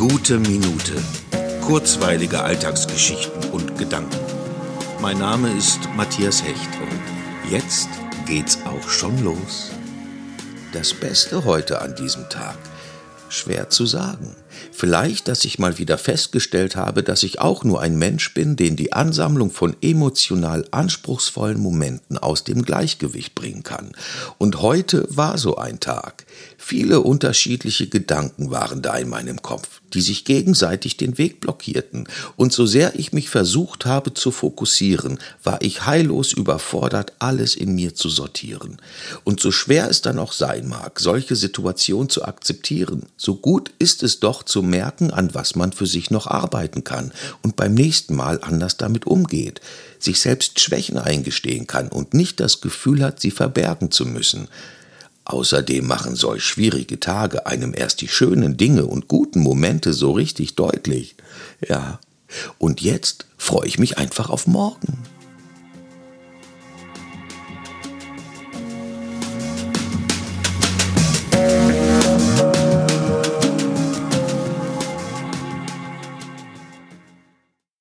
Gute Minute. Kurzweilige Alltagsgeschichten und Gedanken. Mein Name ist Matthias Hecht und jetzt geht's auch schon los. Das Beste heute an diesem Tag. Schwer zu sagen. Vielleicht, dass ich mal wieder festgestellt habe, dass ich auch nur ein Mensch bin, den die Ansammlung von emotional anspruchsvollen Momenten aus dem Gleichgewicht bringen kann. Und heute war so ein Tag. Viele unterschiedliche Gedanken waren da in meinem Kopf, die sich gegenseitig den Weg blockierten. Und so sehr ich mich versucht habe zu fokussieren, war ich heillos überfordert, alles in mir zu sortieren. Und so schwer es dann auch sein mag, solche Situationen zu akzeptieren, so gut ist es doch zu merken, an was man für sich noch arbeiten kann und beim nächsten Mal anders damit umgeht, sich selbst Schwächen eingestehen kann und nicht das Gefühl hat, sie verbergen zu müssen. Außerdem machen solch schwierige Tage einem erst die schönen Dinge und guten Momente so richtig deutlich. Ja, und jetzt freue ich mich einfach auf morgen.